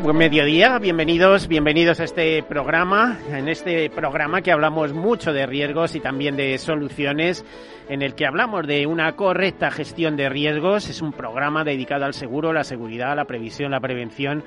Buen mediodía, bienvenidos, bienvenidos a este programa, en este programa que hablamos mucho de riesgos y también de soluciones, en el que hablamos de una correcta gestión de riesgos, es un programa dedicado al seguro, la seguridad, la previsión, la prevención.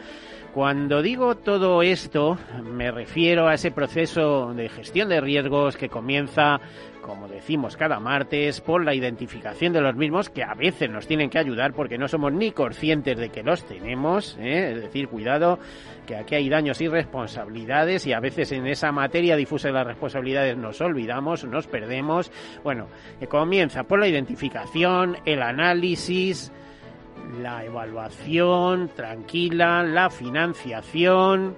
Cuando digo todo esto, me refiero a ese proceso de gestión de riesgos que comienza como decimos cada martes, por la identificación de los mismos, que a veces nos tienen que ayudar porque no somos ni conscientes de que los tenemos, ¿eh? es decir, cuidado, que aquí hay daños y responsabilidades y a veces en esa materia difusa de las responsabilidades nos olvidamos, nos perdemos. Bueno, que comienza por la identificación, el análisis, la evaluación tranquila, la financiación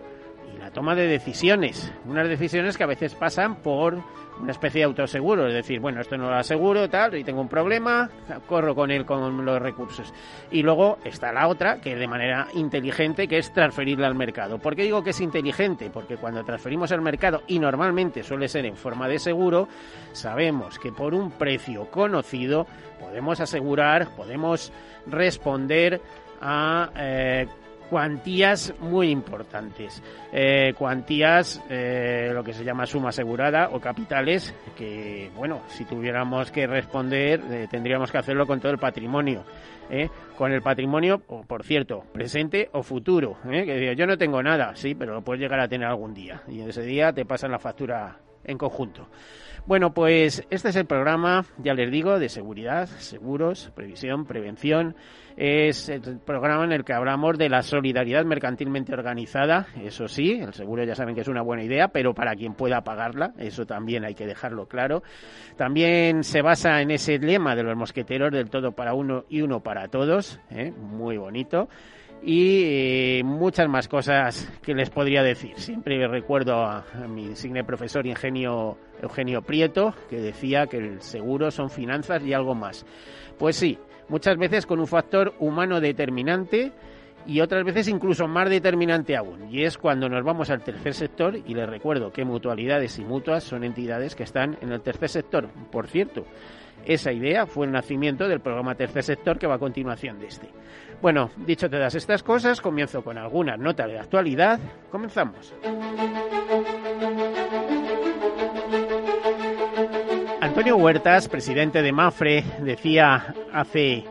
y la toma de decisiones. Unas decisiones que a veces pasan por una especie de autoseguro, es decir, bueno, esto no lo aseguro, tal, y tengo un problema, corro con él con los recursos. Y luego está la otra, que es de manera inteligente, que es transferirla al mercado. ¿Por qué digo que es inteligente? Porque cuando transferimos al mercado, y normalmente suele ser en forma de seguro, sabemos que por un precio conocido podemos asegurar, podemos responder a eh, cuantías muy importantes. Eh, cuantías, eh, lo que se llama suma asegurada o capitales, que, bueno, si tuviéramos que responder, eh, tendríamos que hacerlo con todo el patrimonio. Con el patrimonio, por cierto, presente o futuro. Que yo no tengo nada, sí, pero lo puedes llegar a tener algún día. Y ese día te pasan la factura en conjunto. Bueno, pues este es el programa, ya les digo, de seguridad, seguros, previsión, prevención es el programa en el que hablamos de la solidaridad mercantilmente organizada. Eso sí, el seguro ya saben que es una buena idea, pero para quien pueda pagarla, eso también hay que dejarlo claro. También se basa en ese lema de los mosqueteros del todo para uno y uno para todos, ¿eh? muy bonito y eh, muchas más cosas que les podría decir. Siempre recuerdo a, mi insigne profesor Ingenio Eugenio Prieto que decía que el seguro son finanzas y algo más. Pues sí, muchas veces con un factor humano determinante y otras veces incluso más determinante aún. Y es cuando nos vamos al tercer sector, y les recuerdo que mutualidades y mutuas son entidades que están en el tercer sector. Por cierto, esa idea fue el nacimiento del programa Tercer Sector que va a continuación de este. Bueno, dicho todas estas cosas, comienzo con algunas notas de actualidad. Comenzamos. Antonio Huertas, presidente de Mafre, decía hace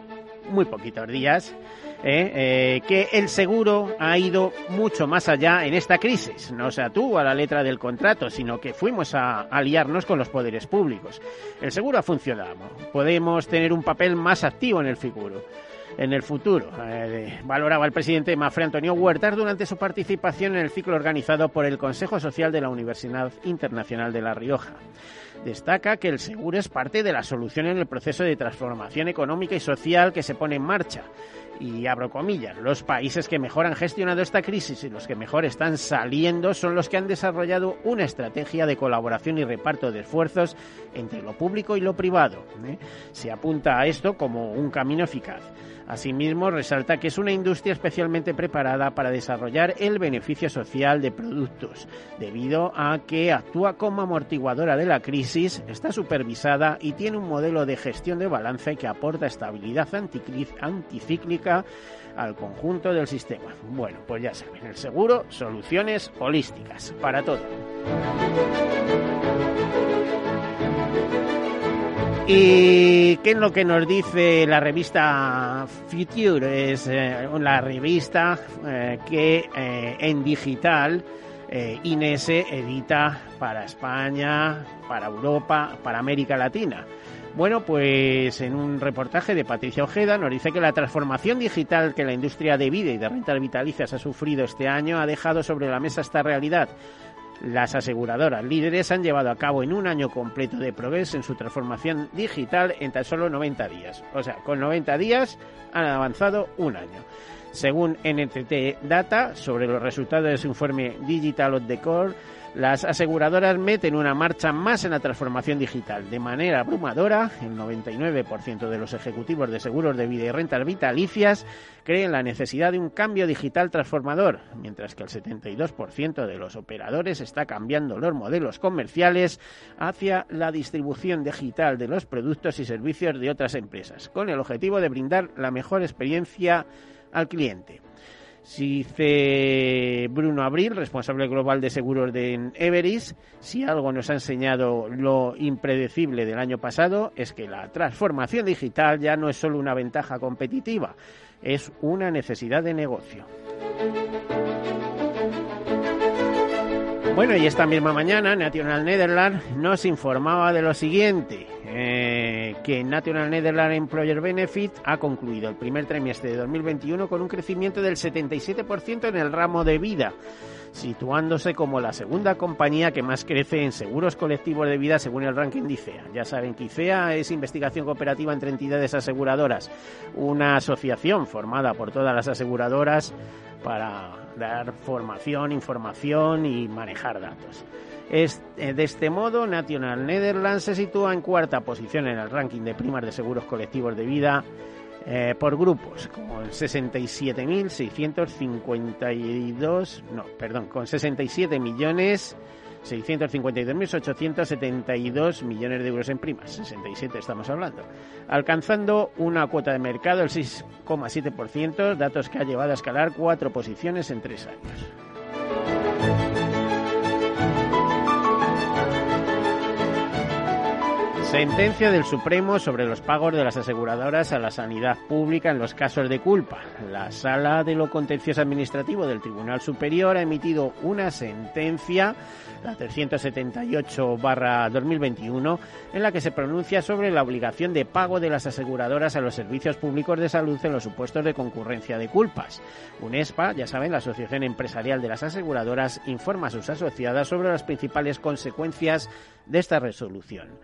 muy poquitos días eh, eh, que el seguro ha ido mucho más allá en esta crisis. No se atuvo a la letra del contrato, sino que fuimos a aliarnos con los poderes públicos. El seguro ha funcionado. Podemos tener un papel más activo en el futuro en el futuro. Eh, valoraba el presidente Mafre Antonio Huertas durante su participación en el ciclo organizado por el Consejo Social de la Universidad Internacional de La Rioja destaca que el seguro es parte de la solución en el proceso de transformación económica y social que se pone en marcha. Y abro comillas, los países que mejor han gestionado esta crisis y los que mejor están saliendo son los que han desarrollado una estrategia de colaboración y reparto de esfuerzos entre lo público y lo privado. ¿eh? Se apunta a esto como un camino eficaz. Asimismo, resalta que es una industria especialmente preparada para desarrollar el beneficio social de productos, debido a que actúa como amortiguadora de la crisis, está supervisada y tiene un modelo de gestión de balance que aporta estabilidad anticíclica al conjunto del sistema. Bueno, pues ya saben, el seguro, soluciones holísticas para todo. ¿Y qué es lo que nos dice la revista Future? Es eh, la revista eh, que eh, en digital Inese edita para España, para Europa, para América Latina. Bueno, pues en un reportaje de Patricia Ojeda nos dice que la transformación digital que la industria de vida y de rentas vitalicias ha sufrido este año ha dejado sobre la mesa esta realidad. Las aseguradoras líderes han llevado a cabo en un año completo de progreso en su transformación digital en tan solo 90 días. O sea, con 90 días han avanzado un año. Según NTT Data, sobre los resultados de su informe Digital of the Core, las aseguradoras meten una marcha más en la transformación digital. De manera abrumadora, el 99% de los ejecutivos de seguros de vida y rentas vitalicias creen la necesidad de un cambio digital transformador, mientras que el 72% de los operadores está cambiando los modelos comerciales hacia la distribución digital de los productos y servicios de otras empresas, con el objetivo de brindar la mejor experiencia al cliente. Dice Bruno Abril, responsable global de seguros de Everis, si algo nos ha enseñado lo impredecible del año pasado es que la transformación digital ya no es solo una ventaja competitiva, es una necesidad de negocio. Bueno, y esta misma mañana National Netherlands nos informaba de lo siguiente. Eh, que National Netherlands Employer Benefit ha concluido el primer trimestre de 2021 con un crecimiento del 77% en el ramo de vida, situándose como la segunda compañía que más crece en seguros colectivos de vida según el ranking de ICEA. Ya saben que ICEA es investigación cooperativa entre entidades aseguradoras, una asociación formada por todas las aseguradoras para dar formación, información y manejar datos. Eh, de este modo, National Netherlands se sitúa en cuarta posición en el ranking de primas de seguros colectivos de vida eh, por grupos, con 67.652, no, perdón, con 67 millones 652.872 millones de euros en primas, 67 estamos hablando, alcanzando una cuota de mercado del 6,7%, datos que ha llevado a escalar cuatro posiciones en tres años. Sentencia del Supremo sobre los pagos de las aseguradoras a la sanidad pública en los casos de culpa. La Sala de lo Contencioso Administrativo del Tribunal Superior ha emitido una sentencia, la 378-2021, en la que se pronuncia sobre la obligación de pago de las aseguradoras a los servicios públicos de salud en los supuestos de concurrencia de culpas. UNESPA, ya saben, la Asociación Empresarial de las Aseguradoras, informa a sus asociadas sobre las principales consecuencias de esta resolución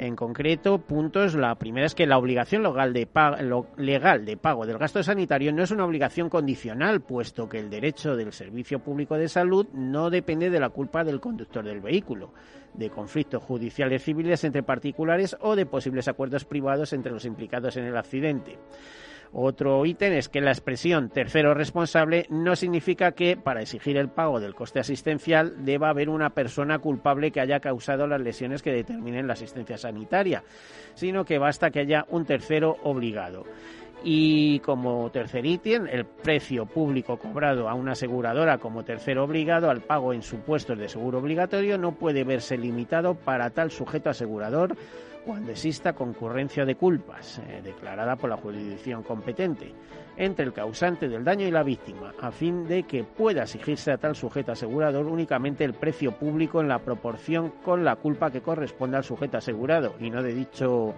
en concreto puntos. La primera es que la obligación legal de, pago, legal de pago del gasto sanitario no es una obligación condicional, puesto que el derecho del servicio público de salud no depende de la culpa del conductor del vehículo, de conflictos judiciales civiles entre particulares o de posibles acuerdos privados entre los implicados en el accidente. Otro ítem es que la expresión tercero responsable no significa que para exigir el pago del coste asistencial deba haber una persona culpable que haya causado las lesiones que determinen la asistencia sanitaria, sino que basta que haya un tercero obligado. Y como tercer ítem, el precio público cobrado a una aseguradora como tercero obligado al pago en supuestos de seguro obligatorio no puede verse limitado para tal sujeto asegurador cuando exista concurrencia de culpas eh, declarada por la jurisdicción competente entre el causante del daño y la víctima, a fin de que pueda exigirse a tal sujeto asegurador únicamente el precio público en la proporción con la culpa que corresponde al sujeto asegurado y no de dicho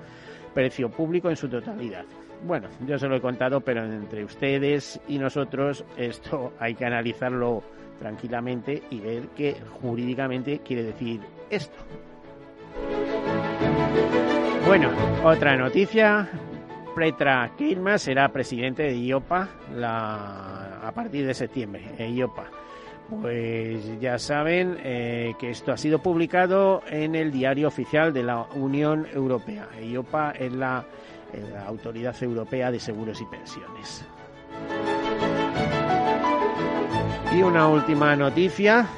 precio público en su totalidad. Bueno, yo se lo he contado, pero entre ustedes y nosotros esto hay que analizarlo tranquilamente y ver qué jurídicamente quiere decir esto. Bueno, otra noticia. Petra Kilma será presidente de IOPA a partir de septiembre. IOPA. Pues ya saben eh, que esto ha sido publicado en el diario oficial de la Unión Europea. IOPA es la Autoridad Europea de Seguros y Pensiones. Y una última noticia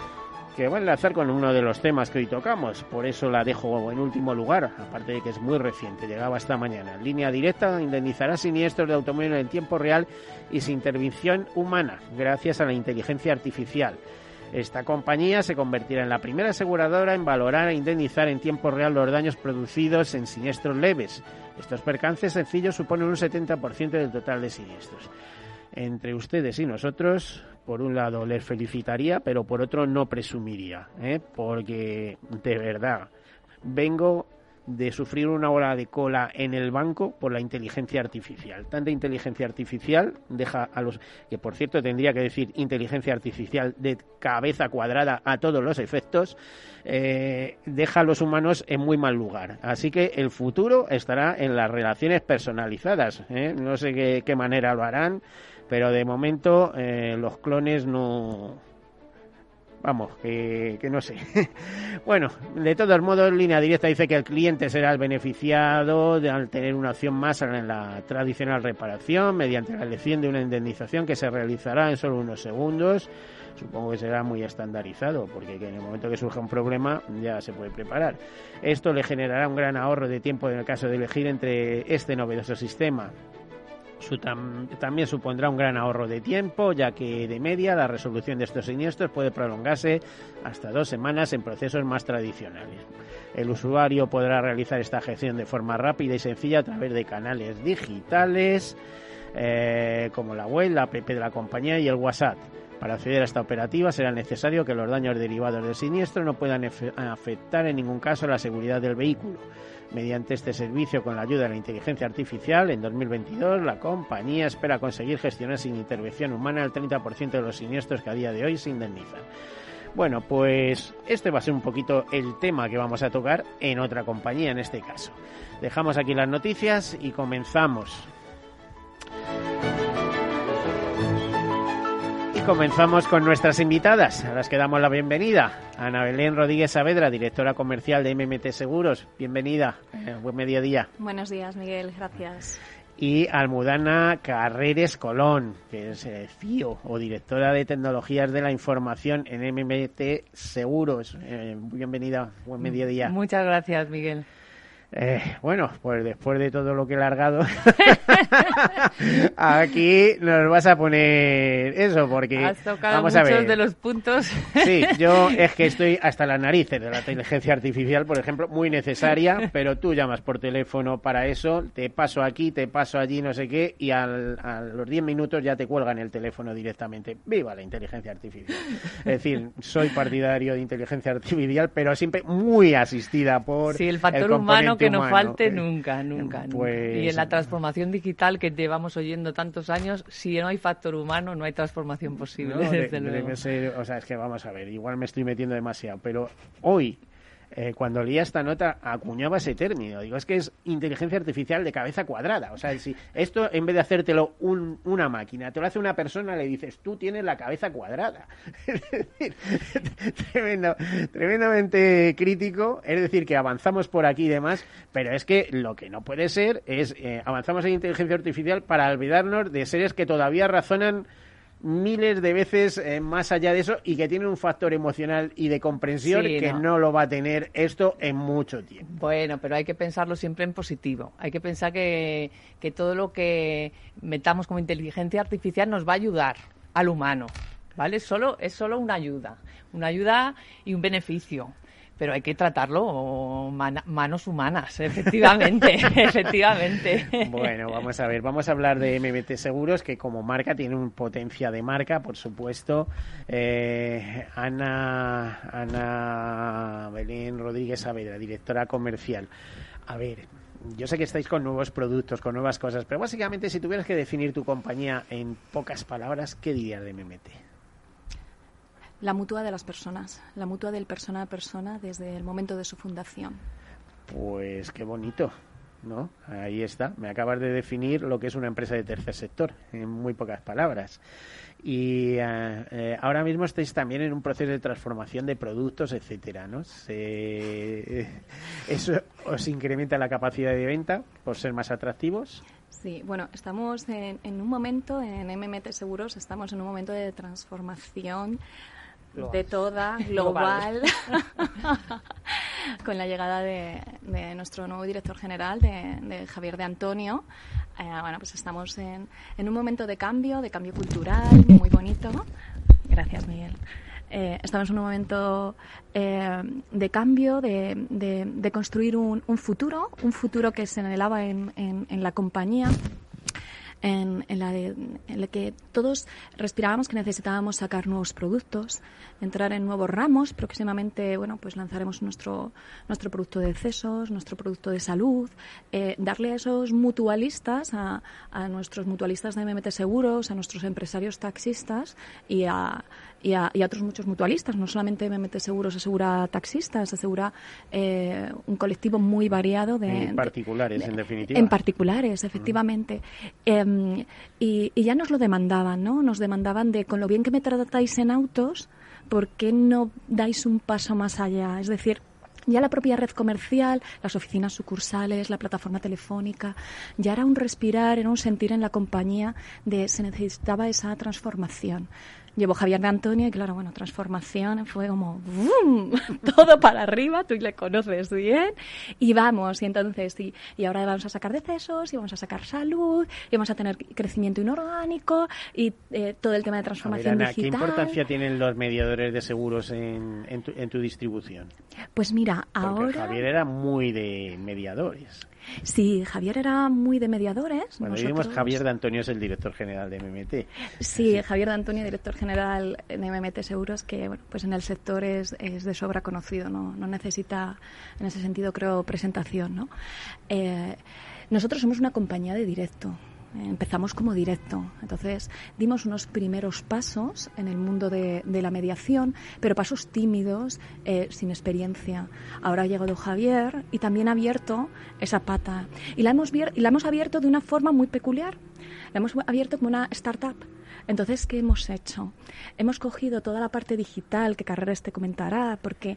que va a enlazar con uno de los temas que hoy tocamos, por eso la dejo en último lugar, aparte de que es muy reciente, llegaba esta mañana. Línea directa indemnizará siniestros de automóvil en tiempo real y sin intervención humana, gracias a la inteligencia artificial. Esta compañía se convertirá en la primera aseguradora en valorar e indemnizar en tiempo real los daños producidos en siniestros leves. Estos percances sencillos suponen un 70% del total de siniestros. Entre ustedes y nosotros, por un lado les felicitaría, pero por otro no presumiría, ¿eh? porque de verdad vengo de sufrir una ola de cola en el banco por la inteligencia artificial. Tanta inteligencia artificial deja a los que por cierto tendría que decir inteligencia artificial de cabeza cuadrada a todos los efectos, eh, deja a los humanos en muy mal lugar. Así que el futuro estará en las relaciones personalizadas. ¿eh? No sé qué, qué, manera lo harán, pero de momento eh, los clones no Vamos, que, no sé. bueno, de todos modos, línea directa dice que el cliente será el beneficiado de, al tener una opción más en la tradicional reparación mediante la elección de una indemnización que se realizará en solo unos segundos. Supongo que será muy estandarizado, porque en el momento que surja un problema ya se puede preparar. Esto le generará un gran ahorro de tiempo en el caso de elegir entre este novedoso sistema también supondrá un gran ahorro de tiempo, ya que de media la resolución de estos siniestros puede prolongarse hasta dos semanas en procesos más tradicionales. El usuario podrá realizar esta gestión de forma rápida y sencilla a través de canales digitales eh, como la web, la app de la compañía y el WhatsApp. Para acceder a esta operativa será necesario que los daños derivados del siniestro no puedan afectar en ningún caso la seguridad del vehículo. Mediante este servicio, con la ayuda de la inteligencia artificial, en 2022 la compañía espera conseguir gestionar sin intervención humana el 30% de los siniestros que a día de hoy se indemnizan. Bueno, pues este va a ser un poquito el tema que vamos a tocar en otra compañía en este caso. Dejamos aquí las noticias y comenzamos. Comenzamos con nuestras invitadas, a las que damos la bienvenida. Ana Belén Rodríguez Saavedra, directora comercial de MMT Seguros. Bienvenida. Eh, buen mediodía. Buenos días, Miguel. Gracias. Y Almudana Carreres Colón, que es eh, CIO o directora de tecnologías de la información en MMT Seguros. Eh, bienvenida. Buen mediodía. Muchas gracias, Miguel. Eh, bueno, pues después de todo lo que he largado, aquí nos vas a poner eso, porque Has tocado vamos muchos a ver. de los puntos. Sí, yo es que estoy hasta las narices de la inteligencia artificial, por ejemplo, muy necesaria, pero tú llamas por teléfono para eso, te paso aquí, te paso allí, no sé qué, y a los 10 minutos ya te cuelgan el teléfono directamente. ¡Viva la inteligencia artificial! Es decir, soy partidario de inteligencia artificial, pero siempre muy asistida por sí, el factor humano que no falte nunca, nunca. Pues... Y en la transformación digital que llevamos oyendo tantos años, si no hay factor humano, no hay transformación posible. desde luego. o sea, es que vamos a ver, igual me estoy metiendo demasiado, pero hoy eh, cuando leía esta nota acuñaba ese término. Digo, es que es inteligencia artificial de cabeza cuadrada. O sea, si esto en vez de hacértelo una máquina, te lo hace una persona, le dices, tú tienes la cabeza cuadrada. Tremendo, tremendamente crítico. Es decir, que avanzamos por aquí y demás, pero es que lo que no puede ser es eh, avanzamos en inteligencia artificial para olvidarnos de seres que todavía razonan miles de veces eh, más allá de eso y que tiene un factor emocional y de comprensión que no. lo va a tener esto en mucho tiempo. Bueno, pero hay que pensarlo siempre en positivo. Hay que pensar que, que todo lo que metamos como inteligencia artificial nos va a ayudar al humano. ¿Vale? Solo, es solo una ayuda. Una ayuda y un beneficio pero hay que tratarlo manos humanas, efectivamente, efectivamente. Bueno, vamos a ver, vamos a hablar de MBT Seguros, que como marca tiene un potencia de marca, por supuesto. Eh, Ana, Ana Belén Rodríguez Saavedra, directora comercial. A ver, yo sé que estáis con nuevos productos, con nuevas cosas, pero básicamente si tuvieras que definir tu compañía en pocas palabras, ¿qué dirías de MMT? La mutua de las personas, la mutua del persona a persona desde el momento de su fundación. Pues qué bonito, ¿no? Ahí está. Me acabas de definir lo que es una empresa de tercer sector, en muy pocas palabras. Y eh, eh, ahora mismo estáis también en un proceso de transformación de productos, etcétera, ¿no? ¿Eso os incrementa la capacidad de venta por ser más atractivos? Sí, bueno, estamos en, en un momento, en MMT Seguros, estamos en un momento de transformación de toda, global, con la llegada de, nuestro nuevo director general, de, Javier de Antonio. Eh, bueno, pues estamos en, en, un momento de cambio, de cambio cultural, muy bonito. Gracias, Miguel. Eh, estamos en un momento eh, de cambio, de, de, construir un, un, futuro, un futuro que se anhelaba en, en, en la compañía en, la en la que todos respirábamos que necesitábamos sacar nuevos productos, entrar en nuevos ramos. Próximamente, bueno, pues lanzaremos nuestro, nuestro producto de excesos, nuestro producto de salud, eh, darle a esos mutualistas, a, a nuestros mutualistas de MMT Seguros, a nuestros empresarios taxistas y a, y a, otros muchos mutualistas. No solamente MMT Seguros asegura taxistas, asegura eh, un colectivo muy variado de... En particulares, en definitiva. En particulares, efectivamente. Em, y, y, ya nos lo demandaban, ¿no? Nos demandaban de, con lo bien que me tratáis en autos, ¿por qué no dais un paso más allá? Es decir, ya la propia red comercial, las oficinas sucursales, la plataforma telefónica, ya era un respirar, era un sentir en la compañía de se necesitaba esa transformación llevó Javier de Antonio y claro, bueno, transformación fue como todo para arriba, tú le conoces bien y vamos, y entonces, y, y ahora vamos a sacar decesos y vamos a sacar salud y vamos a tener crecimiento inorgánico y eh, todo el tema de transformación digital. ¿Qué importancia tienen los mediadores de seguros en, en, tu, en tu distribución? Pues mira, Porque ahora... Javier era muy de mediadores. Sí, Javier era muy de mediadores. Bueno, Nosotros... Javier de Antonio es el director general de MMT. Sí, Javier de Antonio, director general de MMT Seguros, que bueno, pues en el sector es, es de sobra conocido, ¿no? no necesita, en ese sentido, creo, presentación. ¿no? Eh, nosotros somos una compañía de directo empezamos como directo. Entonces dimos unos primeros pasos en el mundo de, la mediación, pero pasos tímidos, eh, sin experiencia. Ahora ha llegado Javier y también ha abierto esa pata. Y la hemos, y la hemos abierto de una forma muy peculiar. La hemos abierto como una startup. Entonces, ¿qué hemos hecho? Hemos cogido toda la parte digital que Carreras te comentará, porque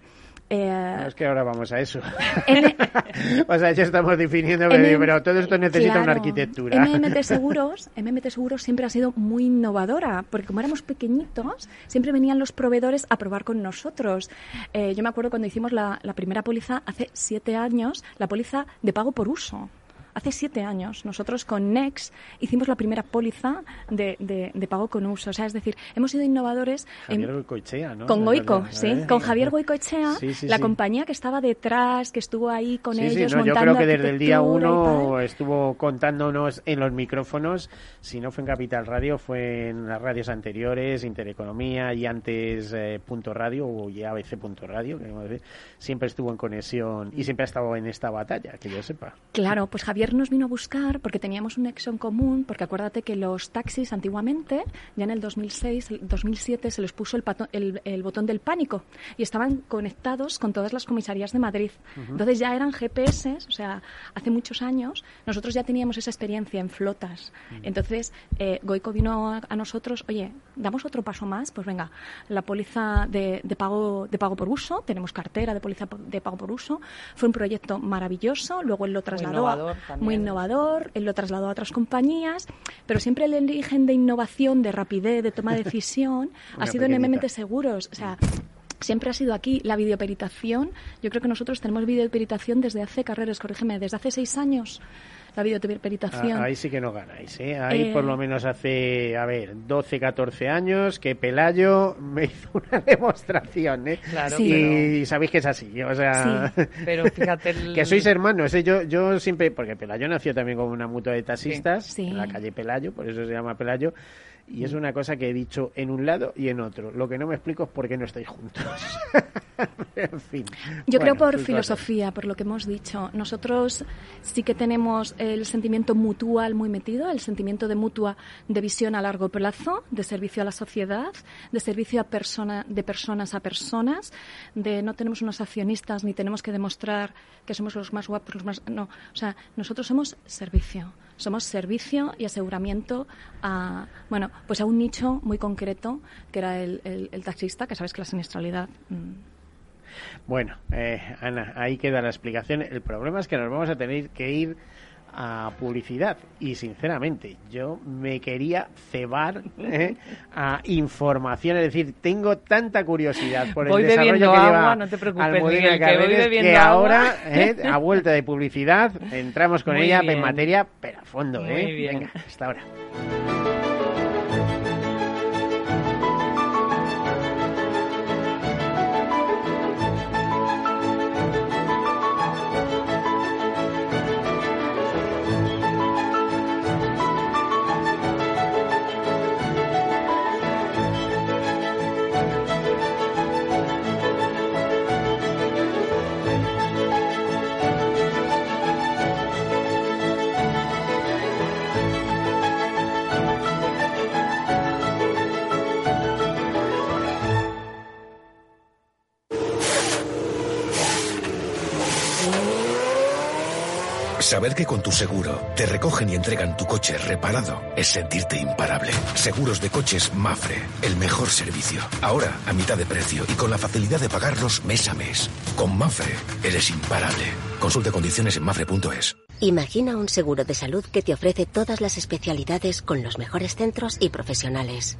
eh, es que ahora vamos a eso. o sea, ya estamos definiendo, pero, todo esto necesita una arquitectura. MMT Seguros, MMT Seguros siempre ha sido muy innovadora, porque como éramos pequeñitos, siempre venían los proveedores a probar con nosotros. Eh, yo me acuerdo cuando hicimos la, la primera póliza hace siete años, la póliza de pago por uso hace siete años nosotros con Nex hicimos la primera póliza de, de, pago con uso. O sea, es decir, hemos sido innovadores. Javier Goicoechea, ¿no? Con Goico, sí. Con Javier Goicoechea, la compañía que estaba detrás, que estuvo ahí con ellos no, Yo creo que desde el día uno estuvo contándonos en los micrófonos, si no fue en Capital Radio, fue en las radios anteriores, Intereconomía y antes eh, Punto Radio o ya ABC Punto Radio, que siempre estuvo en conexión y siempre ha estado en esta batalla, que yo sepa. Claro, pues Javier nos vino a buscar porque teníamos un nexo en común, porque acuérdate que los taxis antiguamente, ya en el 2006, el 2007, se les puso el, el, botón del pánico y estaban conectados con todas las comisarías de Madrid. Entonces ya eran GPS, o sea, hace muchos años nosotros ya teníamos esa experiencia en flotas. Entonces eh, Goico vino a, nosotros, oye, damos otro paso más, pues venga, la póliza de, de, pago, de pago por uso, tenemos cartera de póliza de pago por uso, fue un proyecto maravilloso, luego él lo trasladó muy innovador, él lo trasladó a otras compañías, pero siempre el origen de innovación, de rapidez, de toma de decisión, ha sido en MMT Seguros. O sea, siempre ha sido aquí la videoperitación. Yo creo que nosotros tenemos videoperitación desde hace carreras, corrígeme, desde hace seis años la videoperitación. Ah, ahí sí que no ganáis, ¿eh? Ahí por lo eh, menos hace, a ver, 12, 14 años que Pelayo me hizo una demostración, ¿eh? Claro, y, sabéis que es así, o sea... pero fíjate... que sois hermanos, ¿eh? Yo, yo siempre... Porque Pelayo nació también como una mutua de taxistas en la calle Pelayo, por eso se llama Pelayo. Y es una cosa que he dicho en un lado y en otro. Lo que no me explico es por qué no estáis juntos. en fin. Yo creo por filosofía, por lo que hemos dicho. Nosotros sí que tenemos el sentimiento mutual muy metido, el sentimiento de mutua de visión a largo plazo, de servicio a la sociedad, de servicio a persona, de personas a personas, de no tenemos unos accionistas ni tenemos que demostrar que somos los más guapos, los más. No, o sea, nosotros somos servicio somos servicio y aseguramiento a, bueno, pues a un nicho muy concreto, que era el, taxista, que sabes que la siniestralidad... Mm. Bueno, eh, Ana, ahí queda la explicación. El problema es que nos vamos a tener que ir a publicidad y sinceramente yo me quería cebar ¿eh? a información es decir tengo tanta curiosidad por el desarrollo que lleva no te preocupes, que, ahora ¿eh? a vuelta de publicidad entramos con ella en materia pero a fondo ¿eh? venga hasta ahora Saber que con tu seguro te recogen y entregan tu coche reparado es sentirte imparable. Seguros de coches Mafre, el mejor servicio. Ahora a mitad de precio y con la facilidad de pagarlos mes a mes. Con Mafre eres imparable. Consulte condiciones en mafre.es. Imagina un seguro de salud que te ofrece todas las especialidades con los mejores centros y profesionales.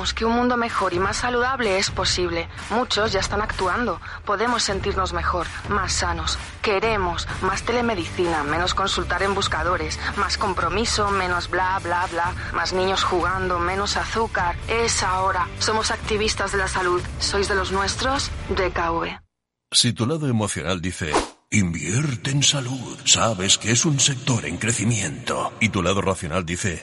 Que un mundo mejor y más saludable es posible. Muchos ya están actuando. Podemos sentirnos mejor, más sanos. Queremos más telemedicina, menos consultar en buscadores, más compromiso, menos bla, bla, bla, más niños jugando, menos azúcar. Es ahora. Somos activistas de la salud. ¿Sois de los nuestros? DKV. Si tu lado emocional dice, invierte en salud, sabes que es un sector en crecimiento, y tu lado racional dice,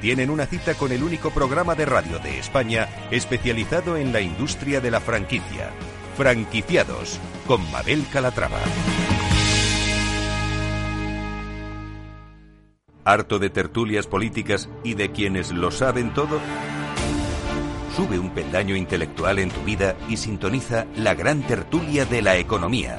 tienen una cita con el único programa de radio de España especializado en la industria de la franquicia. Franquiciados con Mabel Calatrava. ¿Harto de tertulias políticas y de quienes lo saben todo? Sube un peldaño intelectual en tu vida y sintoniza la gran tertulia de la economía.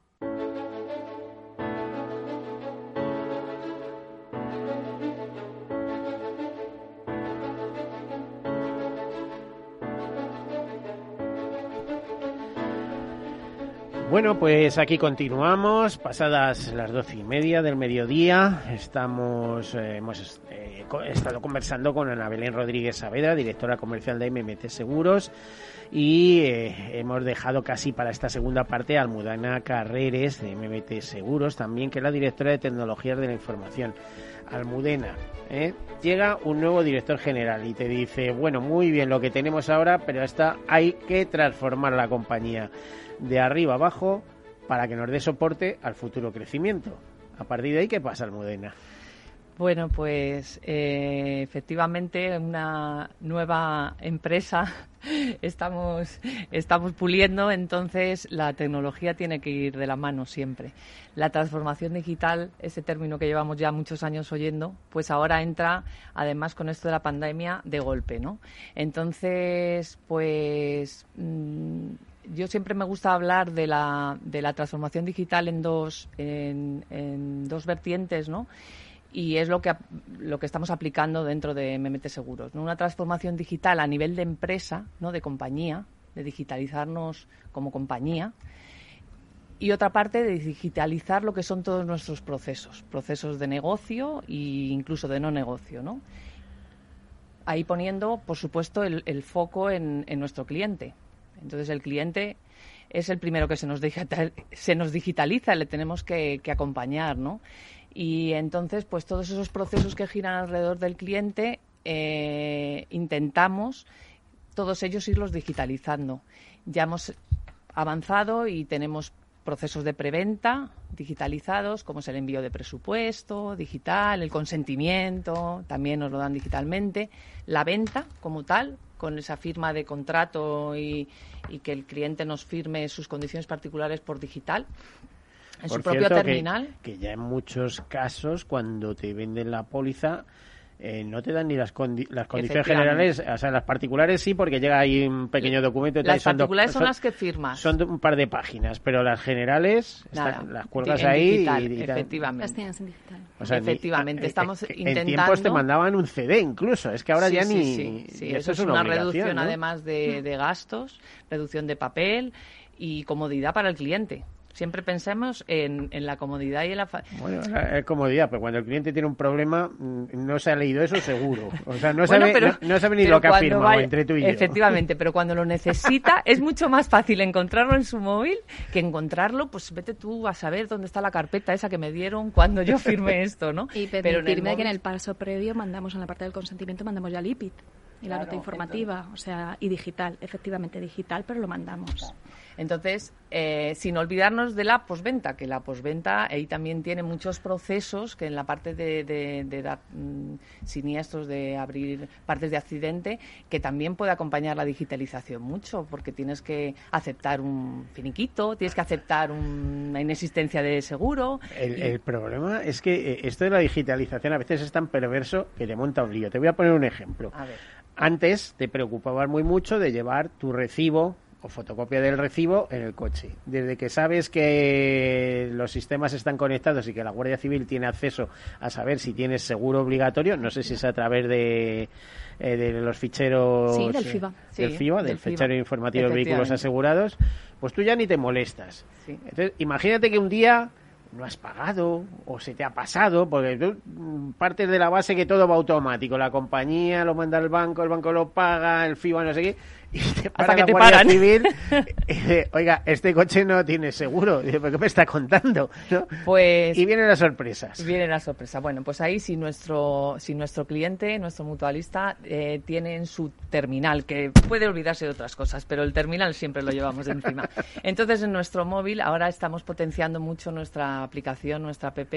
Bueno, pues aquí continuamos, pasadas las doce y media del mediodía. Estamos, eh, hemos eh, estado conversando con Ana Belén Rodríguez Saavedra, directora comercial de MMT Seguros, y eh, hemos dejado casi para esta segunda parte a Almudana Carreres de MMT Seguros, también que es la directora de tecnologías de la información. Almudena, llega un nuevo director general y te dice, bueno, muy bien lo que tenemos ahora, pero esta hay que transformar la compañía de arriba abajo para que nos dé soporte al futuro crecimiento. A partir de ahí, ¿qué pasa, Almudena? Bueno, pues eh, efectivamente una nueva empresa estamos, estamos puliendo, entonces la tecnología tiene que ir de la mano siempre. La transformación digital, ese término que llevamos ya muchos años oyendo, pues ahora entra además con esto de la pandemia de golpe, ¿no? Entonces, pues mm, yo siempre me gusta hablar de la, de la transformación digital en dos, en, dos vertientes, ¿no? y es lo que, lo que estamos aplicando dentro de MMT Seguros. ¿no? Una transformación digital a nivel de empresa, ¿no? de compañía, de digitalizarnos como compañía. Y otra parte de digitalizar lo que son todos nuestros procesos, procesos de negocio e incluso de no negocio. ¿no? Ahí poniendo, por supuesto, el, el foco en, en nuestro cliente. Entonces, el cliente es el primero que se nos, se nos digitaliza, le tenemos que, que acompañar, ¿no? Y entonces, pues todos esos procesos que giran alrededor del cliente, eh, intentamos todos ellos irlos digitalizando. Ya hemos avanzado y tenemos procesos de preventa digitalizados, como es el envío de presupuesto digital, el consentimiento, también nos lo dan digitalmente, la venta como tal, con esa firma de contrato y, y que el cliente nos firme sus condiciones particulares por digital, en Por su propio cierto, que- terminal. Que, ya en muchos casos, cuando te venden la póliza, eh, no te dan ni las, condi- las condiciones generales, o sea, las particulares sí, porque llega ahí un pequeño documento. y te Las dos- particulares son las que firmas. Son un par de páginas, pero las generales Nada, están- las cuelgas en ahí digital, y, y efectivamente. Las tienes en digital. O sea, ni- Efectivamente, eh, estamos eh, En intentando... tiempos te mandaban un CD incluso, es que ahora Sí, ya sí, ni... sí, sí, eso esto es una, obligación, reducción ¿no? además de, de gastos, reducción de papel y comodidad para el cliente. Siempre pensemos en, en la comodidad y en la... fa- Bueno, es comodidad, pero cuando el cliente tiene un problema, mm, no se ha leído eso seguro. O sea, no, Bueno, sabe, pero- no, no sabe ni lo que ha firmado vaya- entre tú y yo. Efectivamente, pero cuando lo necesita es mucho más fácil encontrarlo en su móvil que encontrarlo, pues vete tú a saber dónde está la carpeta esa que me dieron cuando yo firmé esto, ¿no? Y Pero en que en el paso previo mandamos en la parte del consentimiento mandamos ya el IPIT y la Claro, nota informativa, o sea, y digital, efectivamente digital, pero lo mandamos. Entonces, eh, sin olvidarnos de la posventa, que la posventa ahí también tiene muchos procesos que en la parte de, de- de dar mm, siniestros, de abrir partes de accidente, que también puede acompañar la digitalización mucho, porque tienes que aceptar un finiquito, tienes que aceptar un- una inexistencia de seguro. El, y- el problema es que eh, esto de la digitalización a veces es tan perverso que te monta un lío. Te voy a poner un ejemplo. A ver. Antes te preocupabas muy mucho de llevar tu recibo o fotocopia del recibo en el coche. Desde que sabes que los sistemas están conectados y que la Guardia Civil tiene acceso a saber si tienes seguro obligatorio, no sé si es a través de, eh, de los ficheros Sí, del eh, FIBA. del FIBA, del del FIBA. fichero informativo de vehículos asegurados, pues tú ya ni te molestas. Sí. Entonces, imagínate que un día no has pagado o se te ha pasado, porque tú mm, partes de la base que todo va automático. La compañía lo manda al banco, el banco lo paga, el FIBA no sé qué, y te para que la te Guardia paran. Civil y dice, oiga, este coche no tiene seguro. Dice, ¿pero qué me está contando? ¿No? Pues Y vienen las sorpresas. Viene la sorpresa. Bueno, pues ahí si nuestro, si nuestro cliente, nuestro mutualista, eh, tiene en su terminal, que puede olvidarse de otras cosas, pero el terminal siempre lo llevamos de encima. Entonces, en nuestro móvil ahora estamos potenciando mucho nuestra aplicación, nuestra app,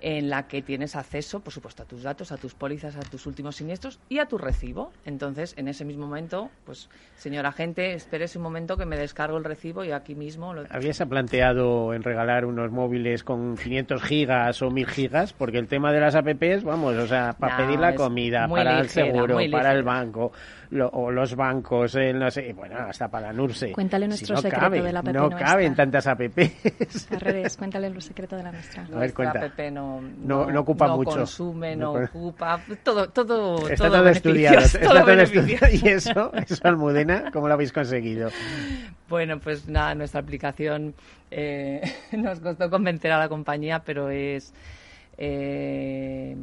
en la que tienes acceso, por supuesto, a tus datos, a tus pólizas, a tus últimos siniestros y a tu recibo. Entonces, en ese mismo momento, pues, señor agente, espérese un momento que me descargo el recibo y aquí mismo lo, ¿Habías planteado en regalar unos móviles con 500 gigas o 1000 gigas? Porque el tema de las apps, vamos, o sea, para No, pedir la comida, para el seguro, para el banco, lo- o los bancos, el no sé, bueno, hasta para la NURSE. Cuéntale nuestro no secreto cabe, de la app No nuestra. caben tantas apps. Carreres, cuéntale el secreto de la nuestra. A ver, cuenta. app no, No- no ocupa no mucho. consume, no, No con- ocupa, todo, todo, Está todo, todo estudiado, está todo estudiado. Y eso, eso Almudena Almudena? ¿Cómo lo habéis conseguido? Bueno, pues nada, nuestra aplicación eh, nos costó convencer a la compañía, pero es... Eh,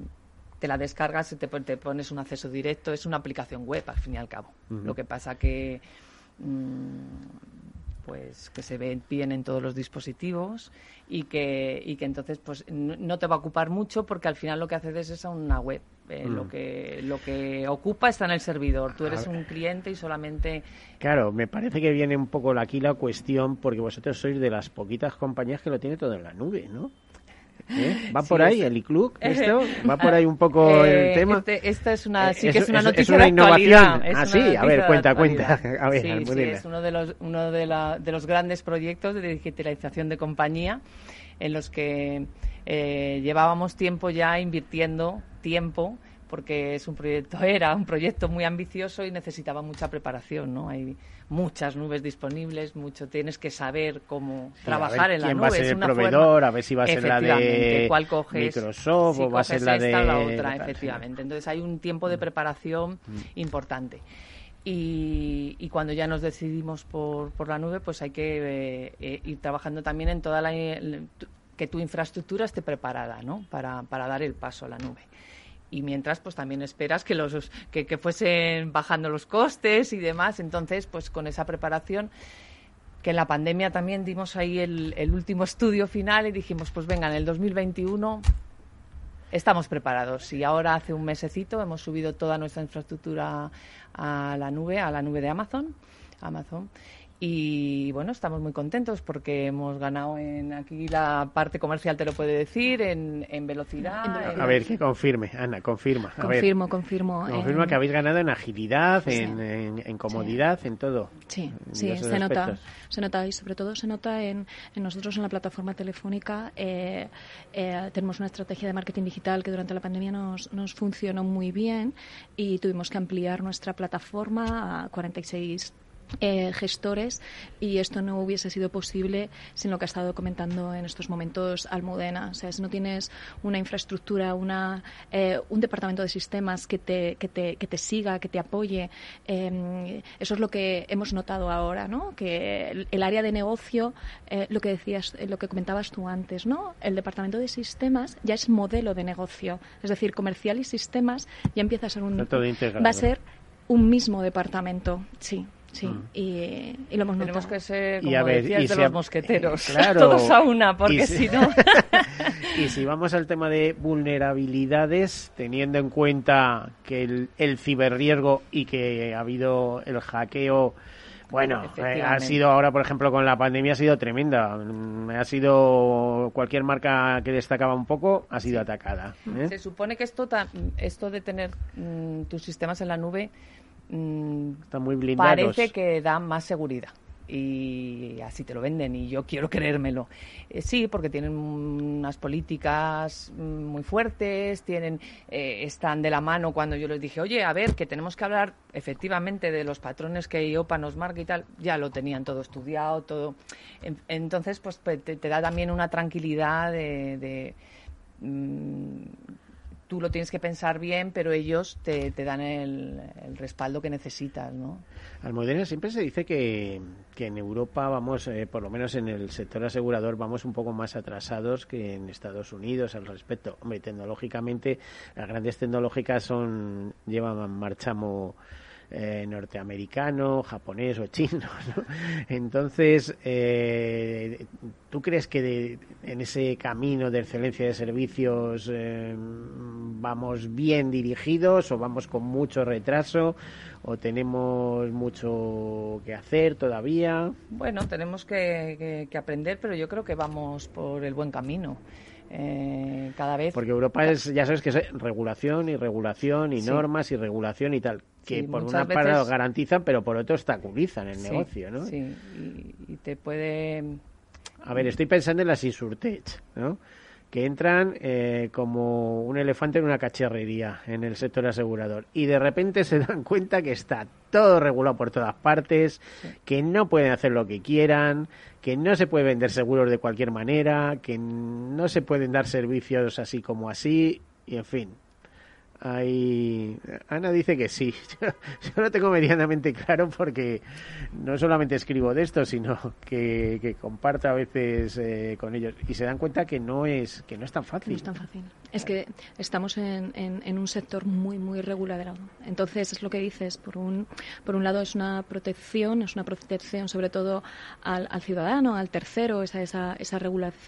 te la descargas y te, te, pones un acceso directo. Es una aplicación web, al fin y al cabo. Lo que pasa que... Mm, pues que se ve bien en todos los dispositivos y que, y que entonces pues no te va a ocupar mucho porque al final lo que haces es una web. Eh, lo mm. que lo que ocupa está en el servidor. Tú eres un cliente y solamente. Claro, me parece que viene un poco aquí la cuestión porque vosotros sois de las poquitas compañías que lo tiene todo en la nube, ¿no? ¿Eh? ¿Va por ahí el iClub esto? ¿Va por ahí un poco el eh, tema? Este, esta es una, sí que es, una noticia es una innovación. ah, sí, a ver, cuenta, cuenta. A ver, sí, sí, es uno de los, uno de, la, de los grandes proyectos de digitalización de compañía en los que eh, llevábamos tiempo ya invirtiendo tiempo porque es un proyecto era un proyecto muy ambicioso y necesitaba mucha preparación, ¿no? Hay muchas nubes disponibles, mucho tienes que saber cómo trabajar en la quién nube. va a ser el proveedor, a ver si va a ser la de Microsoft o va a ser la de la otra, efectivamente. Entonces hay un tiempo de mm. preparación mm. importante. Y, y, cuando ya nos decidimos por, por la nube, pues hay que eh, eh, ir trabajando también en toda la que tu infraestructura esté preparada, ¿no? Para, para dar el paso a la nube y mientras pues también esperas que los que, que, fuesen bajando los costes y demás. Entonces pues con esa preparación que en la pandemia también dimos ahí el, el último estudio final y dijimos pues venga en el 2021 estamos preparados. Y ahora hace un mesecito hemos subido toda nuestra infraestructura a la nube a la nube de Amazon Amazon y bueno, estamos muy contentos porque hemos ganado en aquí la parte comercial, te lo puede decir, en, en velocidad. a ver, que confirme, Ana, confirma. confirmo, confirmo. Confirma que habéis ganado en agilidad, en, en, comodidad, en todo. Sí, sí, se nota. Se nota y sobre todo se nota en, en nosotros en la plataforma telefónica. Eh, eh, tenemos una estrategia de marketing digital que durante la pandemia nos, nos funcionó muy bien y tuvimos que ampliar nuestra plataforma a 46 eh, gestores y esto no hubiese sido posible sin lo que ha estado comentando en estos momentos Almudena. O sea, si no tienes una infraestructura, una, eh, un departamento de sistemas que te, que te, que te siga, que te apoye, em, eso es lo que hemos notado ahora, ¿no? Que el, área de negocio, eh, lo que decías, lo que comentabas tú antes, ¿no? El departamento de sistemas ya es modelo de negocio, es decir, comercial y sistemas ya empieza a ser un va a ser un mismo departamento, sí. Sí, mm. y, lo hemos notado. Tenemos que ser, como y a ver, decías, de los mosqueteros, claro, todos a una, porque si, no... y si vamos al tema de vulnerabilidades, teniendo en cuenta que el, el ciberriesgo y que ha habido el hackeo... Bueno, eh, ha sido ahora, por ejemplo, con la pandemia ha sido tremenda. Mm, ha sido cualquier marca que destacaba un poco ha sido atacada. ¿eh? Se supone que esto, esto de tener mm, tus sistemas en la nube Mm, Están muy blindados. Parece que dan más seguridad y así te lo venden y yo quiero creérmelo. Eh, sí, porque tienen unas políticas mm, muy fuertes, tienen eh, están de la mano cuando yo les dije, oye, a ver, que tenemos que hablar efectivamente de los patrones que IOPA nos marca y tal, ya lo tenían todo estudiado, todo. Entonces, pues te, da también una tranquilidad de, mm, tú lo tienes que pensar bien, pero ellos te, dan el, respaldo que necesitas, ¿no? Almudena, siempre se dice que, que en Europa vamos, eh, por lo menos en el sector asegurador, vamos un poco más atrasados que en Estados Unidos al respecto. Hombre, tecnológicamente, las grandes tecnológicas son llevan marchamo eh, norteamericano, japonés o chino. Entonces, eh, ¿tú crees que en ese camino de excelencia de servicios eh, vamos bien dirigidos o vamos con mucho retraso o tenemos mucho que hacer todavía? Bueno, tenemos que aprender, pero yo creo que vamos por el buen camino. Eh, cada vez. Porque Europa es, ya sabes que es regulación y regulación y normas y regulación y tal, que por una parte garantizan, pero por otro obstaculizan el negocio, ¿no? Sí, y, te puede. A ver, estoy pensando en las Insurtech, ¿no? Que entran eh, como un elefante en una cacharrería en el sector asegurador y de repente se dan cuenta que está todo regulado por todas partes, que no pueden hacer lo que quieran, que no se puede vender seguros de cualquier manera, que no se pueden dar servicios así como así, y en fin. Ahí, Ana dice que sí. Yo, lo tengo medianamente claro porque no solamente escribo de esto, sino que, que comparto a veces eh, con ellos y se dan cuenta que no es que no es tan fácil. No es tan fácil. Es que estamos en, en, un sector muy muy regulado. Entonces es lo que dices. Por un por un lado es una protección, es una protección sobre todo al, al ciudadano, al tercero. Esa esa esa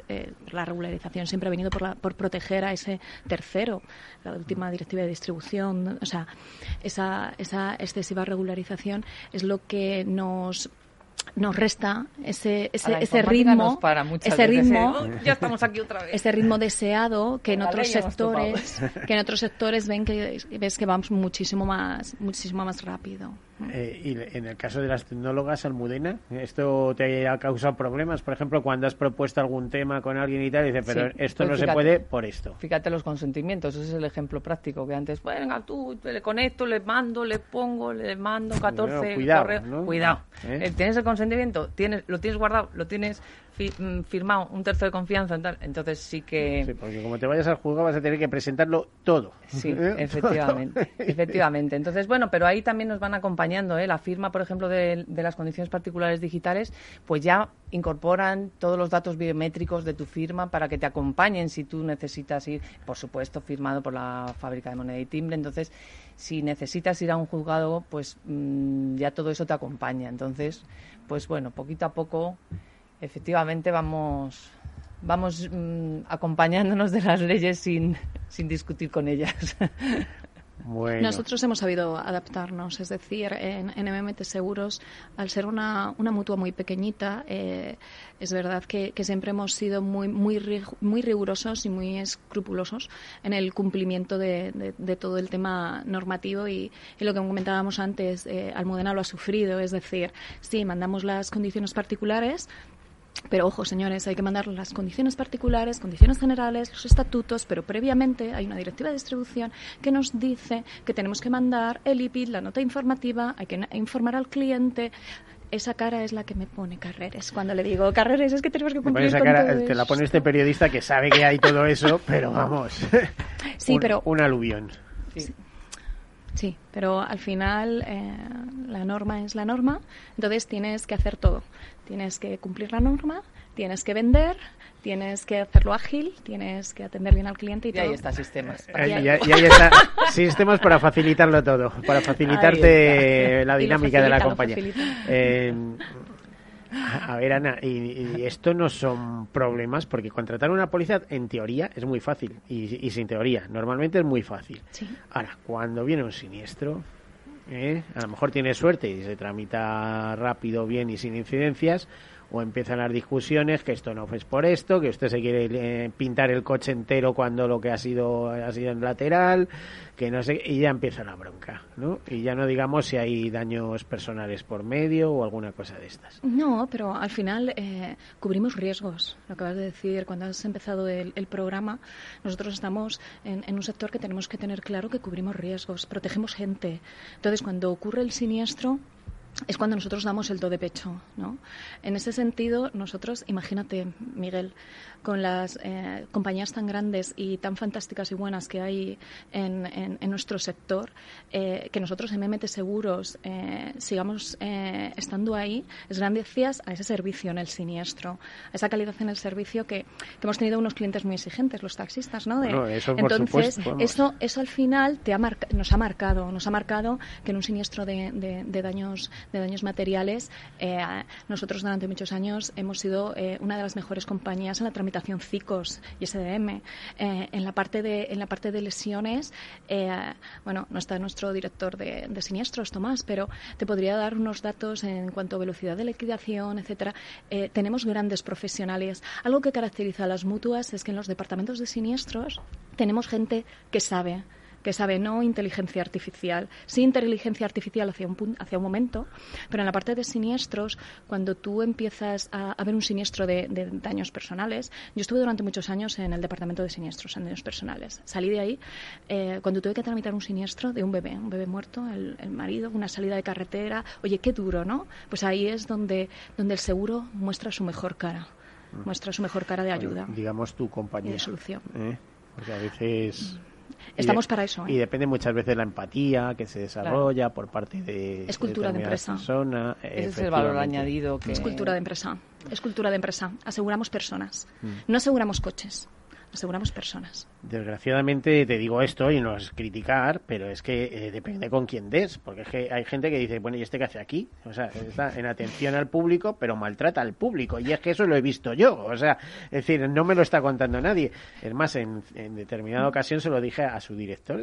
eh, la regularización siempre ha venido por la, por proteger a ese tercero. La última directiva de distribución, o sea, esa, esa excesiva regularización es lo que nos nos resta ese ese, ese ritmo ese ritmo ¿eh? ya estamos aquí otra vez. ese ritmo deseado que en otros sectores que en otros sectores ven que ves que vamos muchísimo más muchísimo más rápido eh, y en el caso de las tecnólogas, Almudena, ¿esto te ha causado problemas? Por ejemplo, cuando has propuesto algún tema con alguien y tal, dice, pero esto pues no se puede por esto. Fíjate los consentimientos, ese es el ejemplo práctico, que antes, venga, tú, le conecto, le mando, le pongo, le mando 14 cuidado, Cuidado. ¿Eh? Eh, ¿Tienes el consentimiento? ¿Tienes, ¿Lo tienes guardado? ¿Lo tienes Mm, firmado un tercio de confianza, entonces sí que... Sí, porque como te vayas al juzgado vas a tener que presentarlo todo. Sí, ¿Eh? efectivamente, efectivamente. Entonces, bueno, pero ahí también nos van acompañando, ¿eh? La firma, por ejemplo, de, las condiciones particulares digitales, pues ya incorporan todos los datos biométricos de tu firma para que te acompañen si tú necesitas ir, por supuesto, firmado por la fábrica de moneda y timbre. Entonces, si necesitas ir a un juzgado, pues mm, ya todo eso te acompaña. Entonces, pues bueno, poquito a poco efectivamente vamos vamos mm, acompañándonos de las leyes sin, sin discutir con ellas. Nosotros hemos sabido adaptarnos, es decir, en, MMT Seguros, al ser una, una mutua muy pequeñita, eh, es verdad que, siempre hemos sido muy, muy, muy rigurosos y muy escrupulosos en el cumplimiento de, de, todo el tema normativo y, lo que comentábamos antes, eh, Almudena lo ha sufrido, es decir, sí, mandamos las condiciones particulares, pero ojo, señores, hay que mandar las condiciones particulares, condiciones generales, los estatutos, pero previamente hay una directiva de distribución que nos dice que tenemos que mandar el IPID, la nota informativa, hay que informar al cliente. Esa cara es la que me pone Carreres. Cuando le digo Carreres es que tenemos que cumplir con todo Te la pone este periodista que sabe que hay todo eso, pero vamos. Sí, pero un aluvión. Sí. Sí, pero al final eh, la norma es la norma, entonces tienes que hacer todo. Tienes que cumplir la norma, tienes que vender, tienes que hacerlo ágil, tienes que atender bien al cliente y, y ahí está sistemas. Y ahí, está sistemas para facilitarlo todo, para facilitarte la dinámica de la compañía. A ver, Ana, y, esto no son problemas porque contratar una policía en teoría es muy fácil y, sin teoría, normalmente es muy fácil. Ahora, cuando viene un siniestro, ¿eh? a lo mejor tiene suerte y se tramita rápido, bien y sin incidencias, o empiezan las discusiones que esto no es por esto, que usted se quiere eh, pintar el coche entero cuando lo que ha sido ha sido en lateral, que no sé, y ya empieza la bronca, ¿no? Y ya no digamos si hay daños personales por medio o alguna cosa de estas. No, pero al final eh, cubrimos riesgos. Lo acabas de decir cuando has empezado el, programa, nosotros estamos en, en un sector que tenemos que tener claro que cubrimos riesgos, protegemos gente. Entonces, cuando ocurre el siniestro, es cuando nosotros damos el do de pecho, ¿no? En ese sentido, nosotros, imagínate, Miguel, con las eh, compañías tan grandes y tan fantásticas y buenas que hay en, en, nuestro sector, eh, que nosotros en MMT Seguros eh, sigamos estando ahí, es gracias a ese servicio en el siniestro, a esa calidad en el servicio que, que hemos tenido unos clientes muy exigentes, los taxistas, ¿no? eso entonces, eso, eso al final te ha nos ha marcado, nos ha marcado que en un siniestro de, de, daños, de daños materiales, nosotros durante muchos años hemos sido una de las mejores compañías en la tramitación CICOS y SDM. Eh, en, la parte de, en la parte de lesiones, eh, bueno, no está nuestro director de, siniestros, Tomás, pero te podría dar unos datos en cuanto a velocidad de liquidación, etcétera. Eh, tenemos grandes profesionales. Algo que caracteriza a las mutuas es que en los departamentos de siniestros tenemos gente que sabe que sabe no inteligencia artificial, sí inteligencia artificial hacia un, hacia un momento, pero en la parte de siniestros, cuando tú empiezas a, ver un siniestro de, daños personales, yo estuve durante muchos años en el departamento de siniestros, en daños personales. Salí de ahí eh, cuando tuve que tramitar un siniestro de un bebé, un bebé muerto, el, marido, una salida de carretera. Oye, qué duro, ¿no? Pues ahí es donde, donde el seguro muestra su mejor cara, muestra su mejor cara de ayuda. digamos tu compañía. de solución. ¿eh? Porque a veces Estamos para eso. ¿eh? Y depende muchas veces de la empatía que se desarrolla por parte de. Es cultura de empresa. Persona, Ese es el valor añadido que. Es cultura de empresa. Es cultura de empresa. Aseguramos personas. Mm. No aseguramos coches aseguramos personas. Desgraciadamente te digo esto y no es criticar, pero es que eh, depende con quién des, porque es que hay gente que dice, bueno, ¿y este qué hace aquí? O sea, está en atención al público, pero maltrata al público. Y es que eso lo he visto yo, o sea, es decir, no me lo está contando nadie. Es más, en, determinada ocasión se lo dije a su director,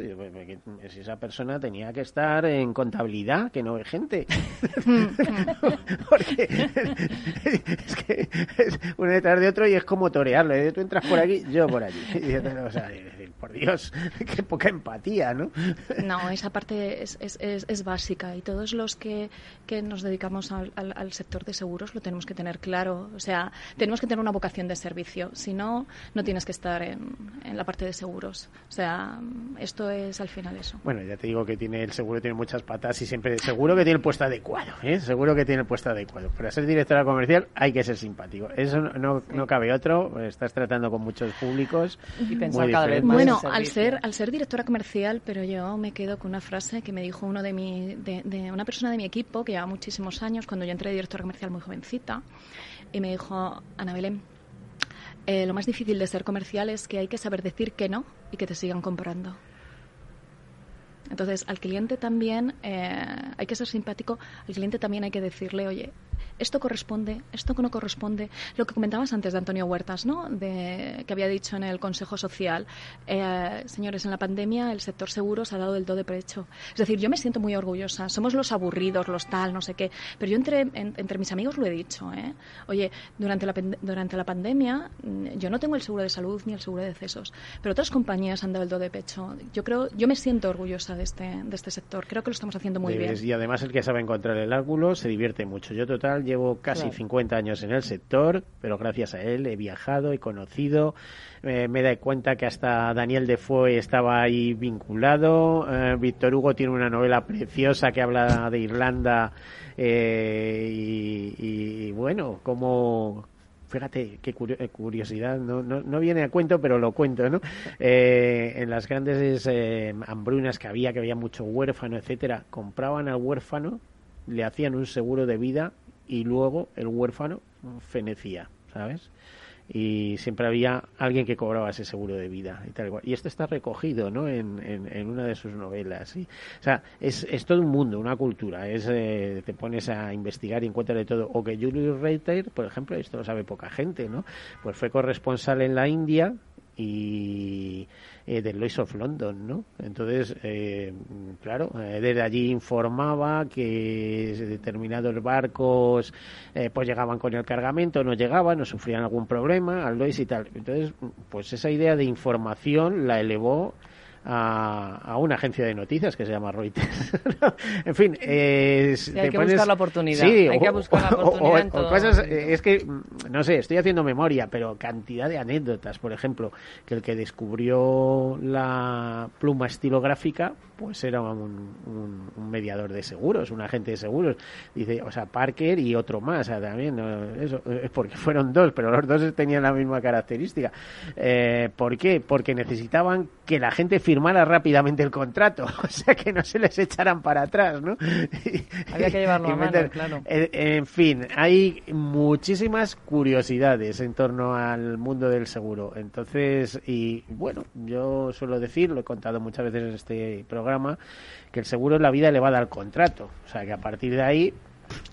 si esa persona tenía que estar en contabilidad, que no hay gente. porque es que es uno detrás de otro y es como torearlo. ¿eh? Tú entras por aquí, yo por allí. o sea, por Dios, qué poca empatía, ¿no? No, esa parte es, es, es, básica y todos los que, que nos dedicamos al, al, sector de seguros lo tenemos que tener claro. O sea, tenemos que tener una vocación de servicio. Si no, no tienes que estar en, en la parte de seguros. O sea, esto es al final eso. Bueno, ya te digo que tiene el seguro tiene muchas patas y siempre seguro que tiene el puesto adecuado, ¿eh? Seguro que tiene el puesto adecuado. Para ser directora comercial hay que ser simpático. Eso no, no, cabe otro. Estás tratando con muchos públicos. Y pensar cada vez más al ser, al ser directora comercial, pero yo me quedo con una frase que me dijo uno de, mi, de, una persona de mi equipo que lleva muchísimos años, cuando yo entré de directora comercial muy jovencita, y me dijo, Ana Belén, eh, lo más difícil de ser comercial es que hay que saber decir que no y que te sigan comprando. Entonces, al cliente también eh, hay que ser simpático, al cliente también hay que decirle, oye, esto corresponde, esto no corresponde. Lo que comentabas antes de Antonio Huertas, ¿no? De, que había dicho en el Consejo Social, eh, señores, en la pandemia el sector seguro se ha dado del todo de pecho. Es decir, yo me siento muy orgullosa. Somos los aburridos, los tal, no sé qué. Pero yo entre, entre mis amigos lo he dicho, ¿eh? Oye, durante la, durante la pandemia mm, yo no tengo el seguro de salud ni el seguro de decesos, pero otras compañías han dado el do de pecho. Yo creo, yo me siento orgullosa de este, de este sector. Creo que lo estamos haciendo muy bien. Y además el que sabe encontrar el ángulo se divierte mucho. Yo total llevo casi 50 años en el sector, pero gracias a él he viajado, he conocido, eh, me da cuenta que hasta Daniel Defoe estaba ahí vinculado, eh, Víctor Hugo tiene una novela preciosa que habla de Irlanda eh, y, bueno, como fíjate qué curiosidad, no, no, no, viene a cuento, pero lo cuento, ¿no? en las grandes hambrunas que había, que había mucho huérfano, etcétera, compraban al huérfano, le hacían un seguro de vida y luego el huérfano fenecía, ¿sabes? y siempre había alguien que cobraba ese seguro de vida y tal y esto está recogido ¿no? en, en, una de sus novelas o sea es, es todo un mundo una cultura. Es eh, te pones a investigar y encuentras de todo. O que Julius Reiter por ejemplo esto lo sabe poca gente no pues fue corresponsal en la India y eh, del Lloyds of London, ¿no? Entonces, eh, claro, desde allí informaba que determinados barcos eh, pues llegaban con el cargamento, no llegaban, no sufrían algún problema al Lloyds y tal. Entonces, pues esa idea de información la elevó a, una agencia de noticias que se llama Reuters. en fin, hay que buscar la oportunidad. hay que buscar la oportunidad. es que, no sé, estoy haciendo memoria, pero cantidad de anécdotas. Por ejemplo, que el que descubrió la pluma estilográfica, pues era un, un, mediador de seguros, un agente de seguros. Dice, o sea, Parker y otro más, también, eso, es porque fueron dos, pero los dos tenían la misma característica. Eh, ¿Por qué? Porque necesitaban que la gente firmara rápidamente el contrato, o sea que no se les echaran para atrás, ¿no? Había que llevarlo a mano, claro. En, fin, hay muchísimas curiosidades en torno al mundo del seguro. Entonces, y bueno, yo suelo decir, lo he contado muchas veces en este programa, que el seguro es la vida elevada al contrato. O sea que a partir de ahí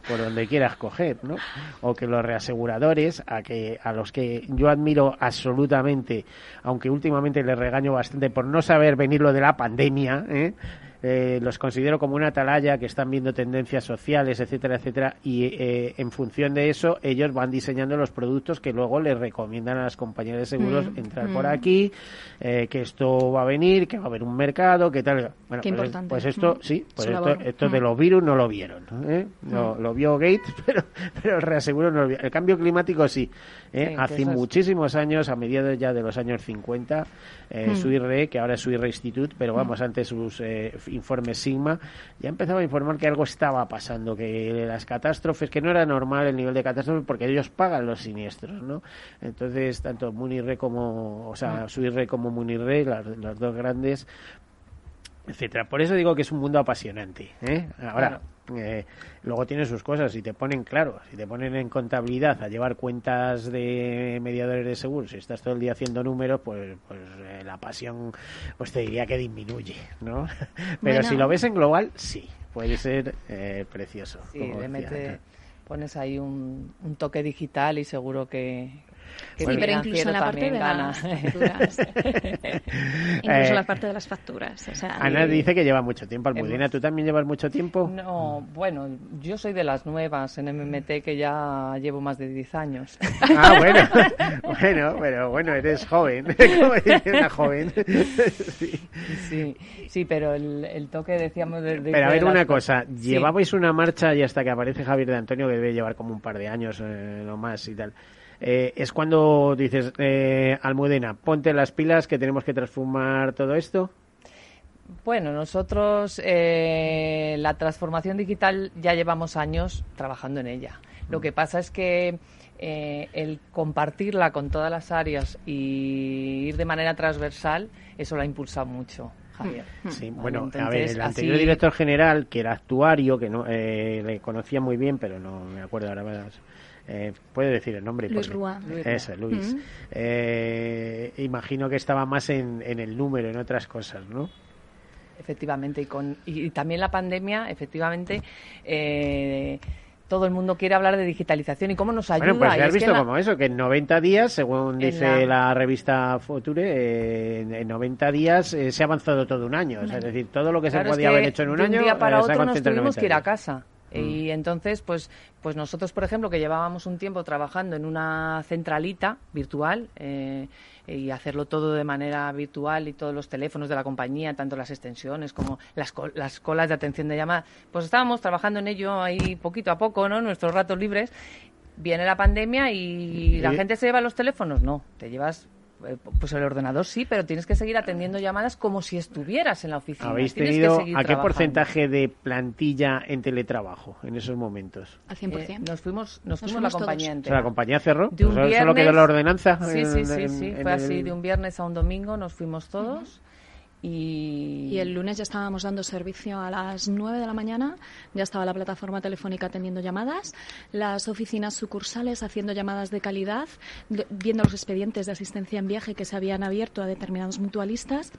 por donde quieras coger, ¿no? O que los reaseguradores, a que a los que yo admiro absolutamente, aunque últimamente les regaño bastante por no saber venir lo de la pandemia, ¿eh? Eh, los considero como una atalaya que están viendo tendencias sociales, etcétera, etcétera, y eh, en función de eso ellos van diseñando los productos que luego les recomiendan a las compañías de seguros mm, entrar por mm. aquí, eh, que esto va a venir, que va a haber un mercado, que tal. Bueno, pues, pues, esto, mm. sí, pues esto, de los virus no lo vieron, lo, lo, vio Gates, pero, pero el reaseguro no lo vio. El cambio climático sí. Hace muchísimos años, a mediados ya de los años 50, eh, Re, que ahora es Suirre Institute, pero vamos, antes sus informe Sigma, ya empezaba a informar que algo estaba pasando, que las catástrofes, que no era normal el nivel de catástrofe porque ellos pagan los siniestros, ¿no? Entonces, tanto Munirre como, o sea, Suirre como Munirre, las, las dos grandes, etcétera. Por eso digo que es un mundo apasionante. ¿eh? Ahora, eh, luego tiene sus cosas. Si te ponen, claro, si te ponen en contabilidad a llevar cuentas de mediadores de seguros, si estás todo el día haciendo números, pues, pues eh, la pasión, pues te diría que disminuye, ¿no? Pero Bueno. si lo ves en global, sí, puede ser eh, precioso. Sí, le mete, pones ahí un, un toque digital y seguro que Sí, pero incluso en la parte de también las gana. facturas. incluso Eh, en la parte de las facturas. O sea, Ana dice que lleva mucho tiempo. Almudena, ¿tú también llevas mucho tiempo? No, bueno, yo soy de las nuevas en MMT que ya llevo más de 10 años. Ah, bueno, bueno, pero bueno, eres joven, como dice una joven. Sí. Sí, sí, pero el, el toque decíamos de, de- Pero a ver una co- cosa, Sí. llevabais una marcha y hasta que aparece Javier de Antonio, que debe llevar como un par de años eh, no más y tal. Eh, es cuando dices, eh, Almudena, ponte las pilas que tenemos que transformar todo esto. Bueno, nosotros eh, la transformación digital ya llevamos años trabajando en ella. Lo que pasa es que eh, el compartirla con todas las áreas y ir de manera transversal, eso lo ha impulsado mucho, Javier. Sí, Vale, bueno, a ver, el anterior así- director general, que era actuario, que no eh, le conocía muy bien, pero no me acuerdo ahora más. Eh, puede decir el nombre. Luis Rúa. Luis. Ese, Luis. Mm. Eh, imagino que estaba más en, en el número, en otras cosas, ¿no? Efectivamente, y, con, y, también la pandemia, efectivamente, eh, todo el mundo quiere hablar de digitalización y cómo nos ayuda. Bueno, pues ya has visto la- como eso, que en 90 días, según dice la- la... revista Future, eh, en, en 90 días eh, se ha avanzado todo un año. O sea, es decir, todo lo que Claro, se podía haber hecho en un de año un día para otro nos tuvimos 90 que ir a días. Casa. Y entonces, pues, pues nosotros, por ejemplo, que llevábamos un tiempo trabajando en una centralita virtual eh, y hacerlo todo de manera virtual y todos los teléfonos de la compañía, tanto las extensiones como las, col- las colas de atención de llamada, pues estábamos trabajando en ello ahí poquito a poco, ¿no? Nuestros ratos libres. Viene la pandemia y la Y- gente se lleva los teléfonos. No, te llevas pues el ordenador sí, pero tienes que seguir atendiendo llamadas como si estuvieras en la oficina. ¿Habéis Tienes que tenido seguir a qué trabajando. porcentaje de plantilla en teletrabajo en esos momentos? Al 100%. Eh, nos fuimos, nos Nos fuimos fuimos la todos. compañía O sea, entera. la compañía cerró, De un solo, solo viernes- quedó la ordenanza. Sí, sí, en- sí, en- sí. en Fue así, el- de un viernes a un domingo nos fuimos todos y... El lunes ya estábamos dando servicio a las 9 de la mañana, ya estaba la plataforma telefónica atendiendo llamadas, las oficinas sucursales haciendo llamadas de calidad, viendo los expedientes de asistencia en viaje que se habían abierto a determinados mutualistas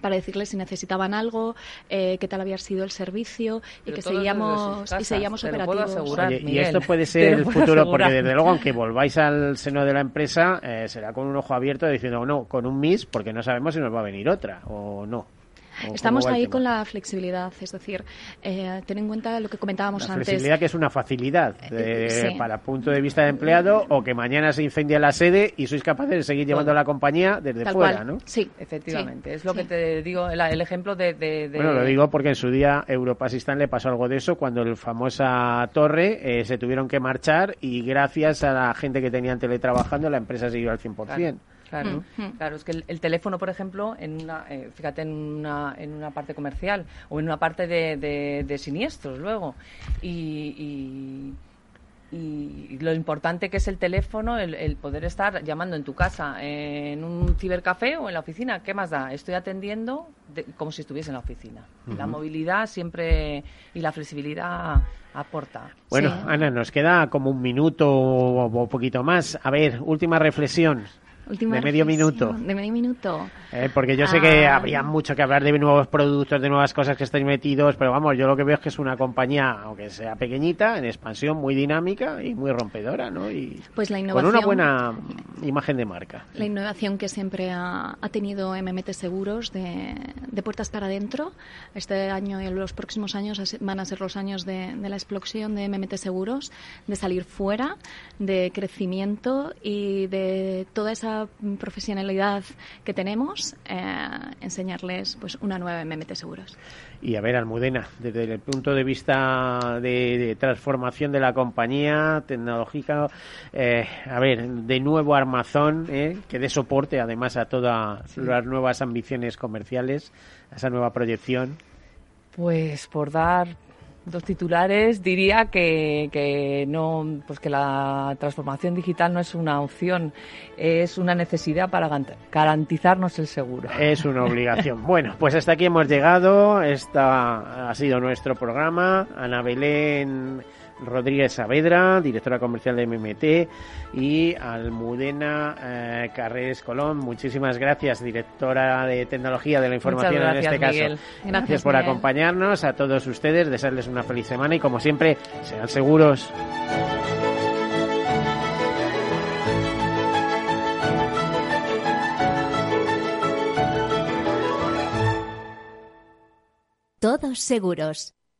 para decirles si necesitaban algo, eh, qué tal había sido el servicio y que seguíamos y seguíamos operativos. asegurar. Oye, y esto puede ser el futuro, porque desde luego, aunque volváis al seno de la empresa, eh, será con un ojo abierto diciendo, no, con un MIS, porque no sabemos si nos va a venir otra o no. ¿O cómo Estamos ahí con la flexibilidad, es decir, eh, ten en cuenta lo que comentábamos La antes. flexibilidad que es una facilidad de- Eh, sí. para punto de vista de empleado o que mañana se incendia la sede y sois capaces de seguir llevando la compañía desde Tal fuera, cual. ¿no? Sí, Efectivamente, sí, es lo sí. que te digo, el, el ejemplo de, de- de- Bueno, lo digo porque en su día Europa Sistán le pasó algo de eso cuando el famosa torre eh, se tuvieron que marchar y gracias a la gente que tenían teletrabajando la empresa siguió al 100%. Claro, claro, Mm, mm. claro, es que el, el teléfono, por ejemplo, en una, eh, fíjate en una, en una parte comercial o en una parte de, de- de siniestros luego y, y- y lo importante que es el teléfono, el, el poder estar llamando en tu casa, en un cibercafé o en la oficina, ¿qué más da? Estoy atendiendo de- como si estuviese en la oficina. La movilidad siempre y la flexibilidad aporta. Bueno, Sí. Ana, nos queda como un minuto o o un poquito más. A ver, última reflexión. Última de medio reflexión, minuto. De medio minuto. Eh, porque yo sé que Ah. habría mucho que hablar de nuevos productos, de nuevas cosas que estáis metidos, pero vamos, yo lo que veo es que es una compañía, aunque sea pequeñita, en expansión muy dinámica y muy rompedora, ¿no? Y Pues la con innovación. una buena imagen de marca. La innovación que siempre ha, ha tenido MMT Seguros de, de puertas para adentro. Este año y los próximos años van a ser los años de, de la explosión de MMT Seguros, de salir fuera, de crecimiento y de toda esa profesionalidad que tenemos, eh, enseñarles pues una nueva MMT Seguros. Y a ver, Almudena, desde el punto de vista de, de transformación de la compañía tecnológica, eh, a ver, de nuevo armazón, eh, que dé soporte además a todas las nuevas ambiciones comerciales, a esa nueva proyección. Pues por dar dos titulares diría que, que, no pues que la transformación digital no es una opción es una necesidad para garantizarnos el seguro. Es una obligación. Bueno pues hasta aquí hemos llegado. Esta ha sido nuestro programa. Ana Belén Rodríguez Saavedra, directora comercial de MMT, y Almudena eh, Carreres Colón. Muchísimas gracias, directora de tecnología de la información en este caso. Gracias, por acompañarnos a todos ustedes, desearles una feliz semana y como siempre, sean seguros. Todos seguros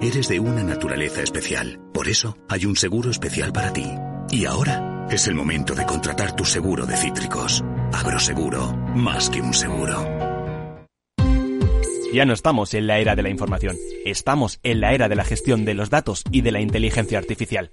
Eres de una naturaleza especial. Por eso hay un seguro especial para ti. Y ahora es el momento de contratar tu seguro de cítricos. Agroseguro, más que un seguro. Ya no estamos en la era de la información, estamos en la era de la gestión de los datos y de la inteligencia artificial.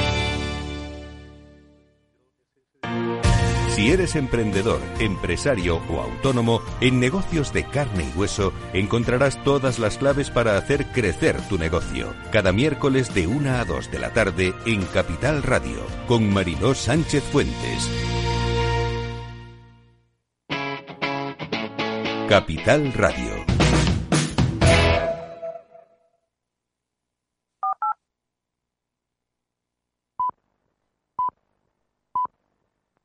Si eres emprendedor, empresario o autónomo, en negocios de carne y hueso encontrarás todas las claves para hacer crecer tu negocio. Cada miércoles de 1 a 2 de la tarde en Capital Radio, con Mariló Sánchez Fuentes. Capital Radio.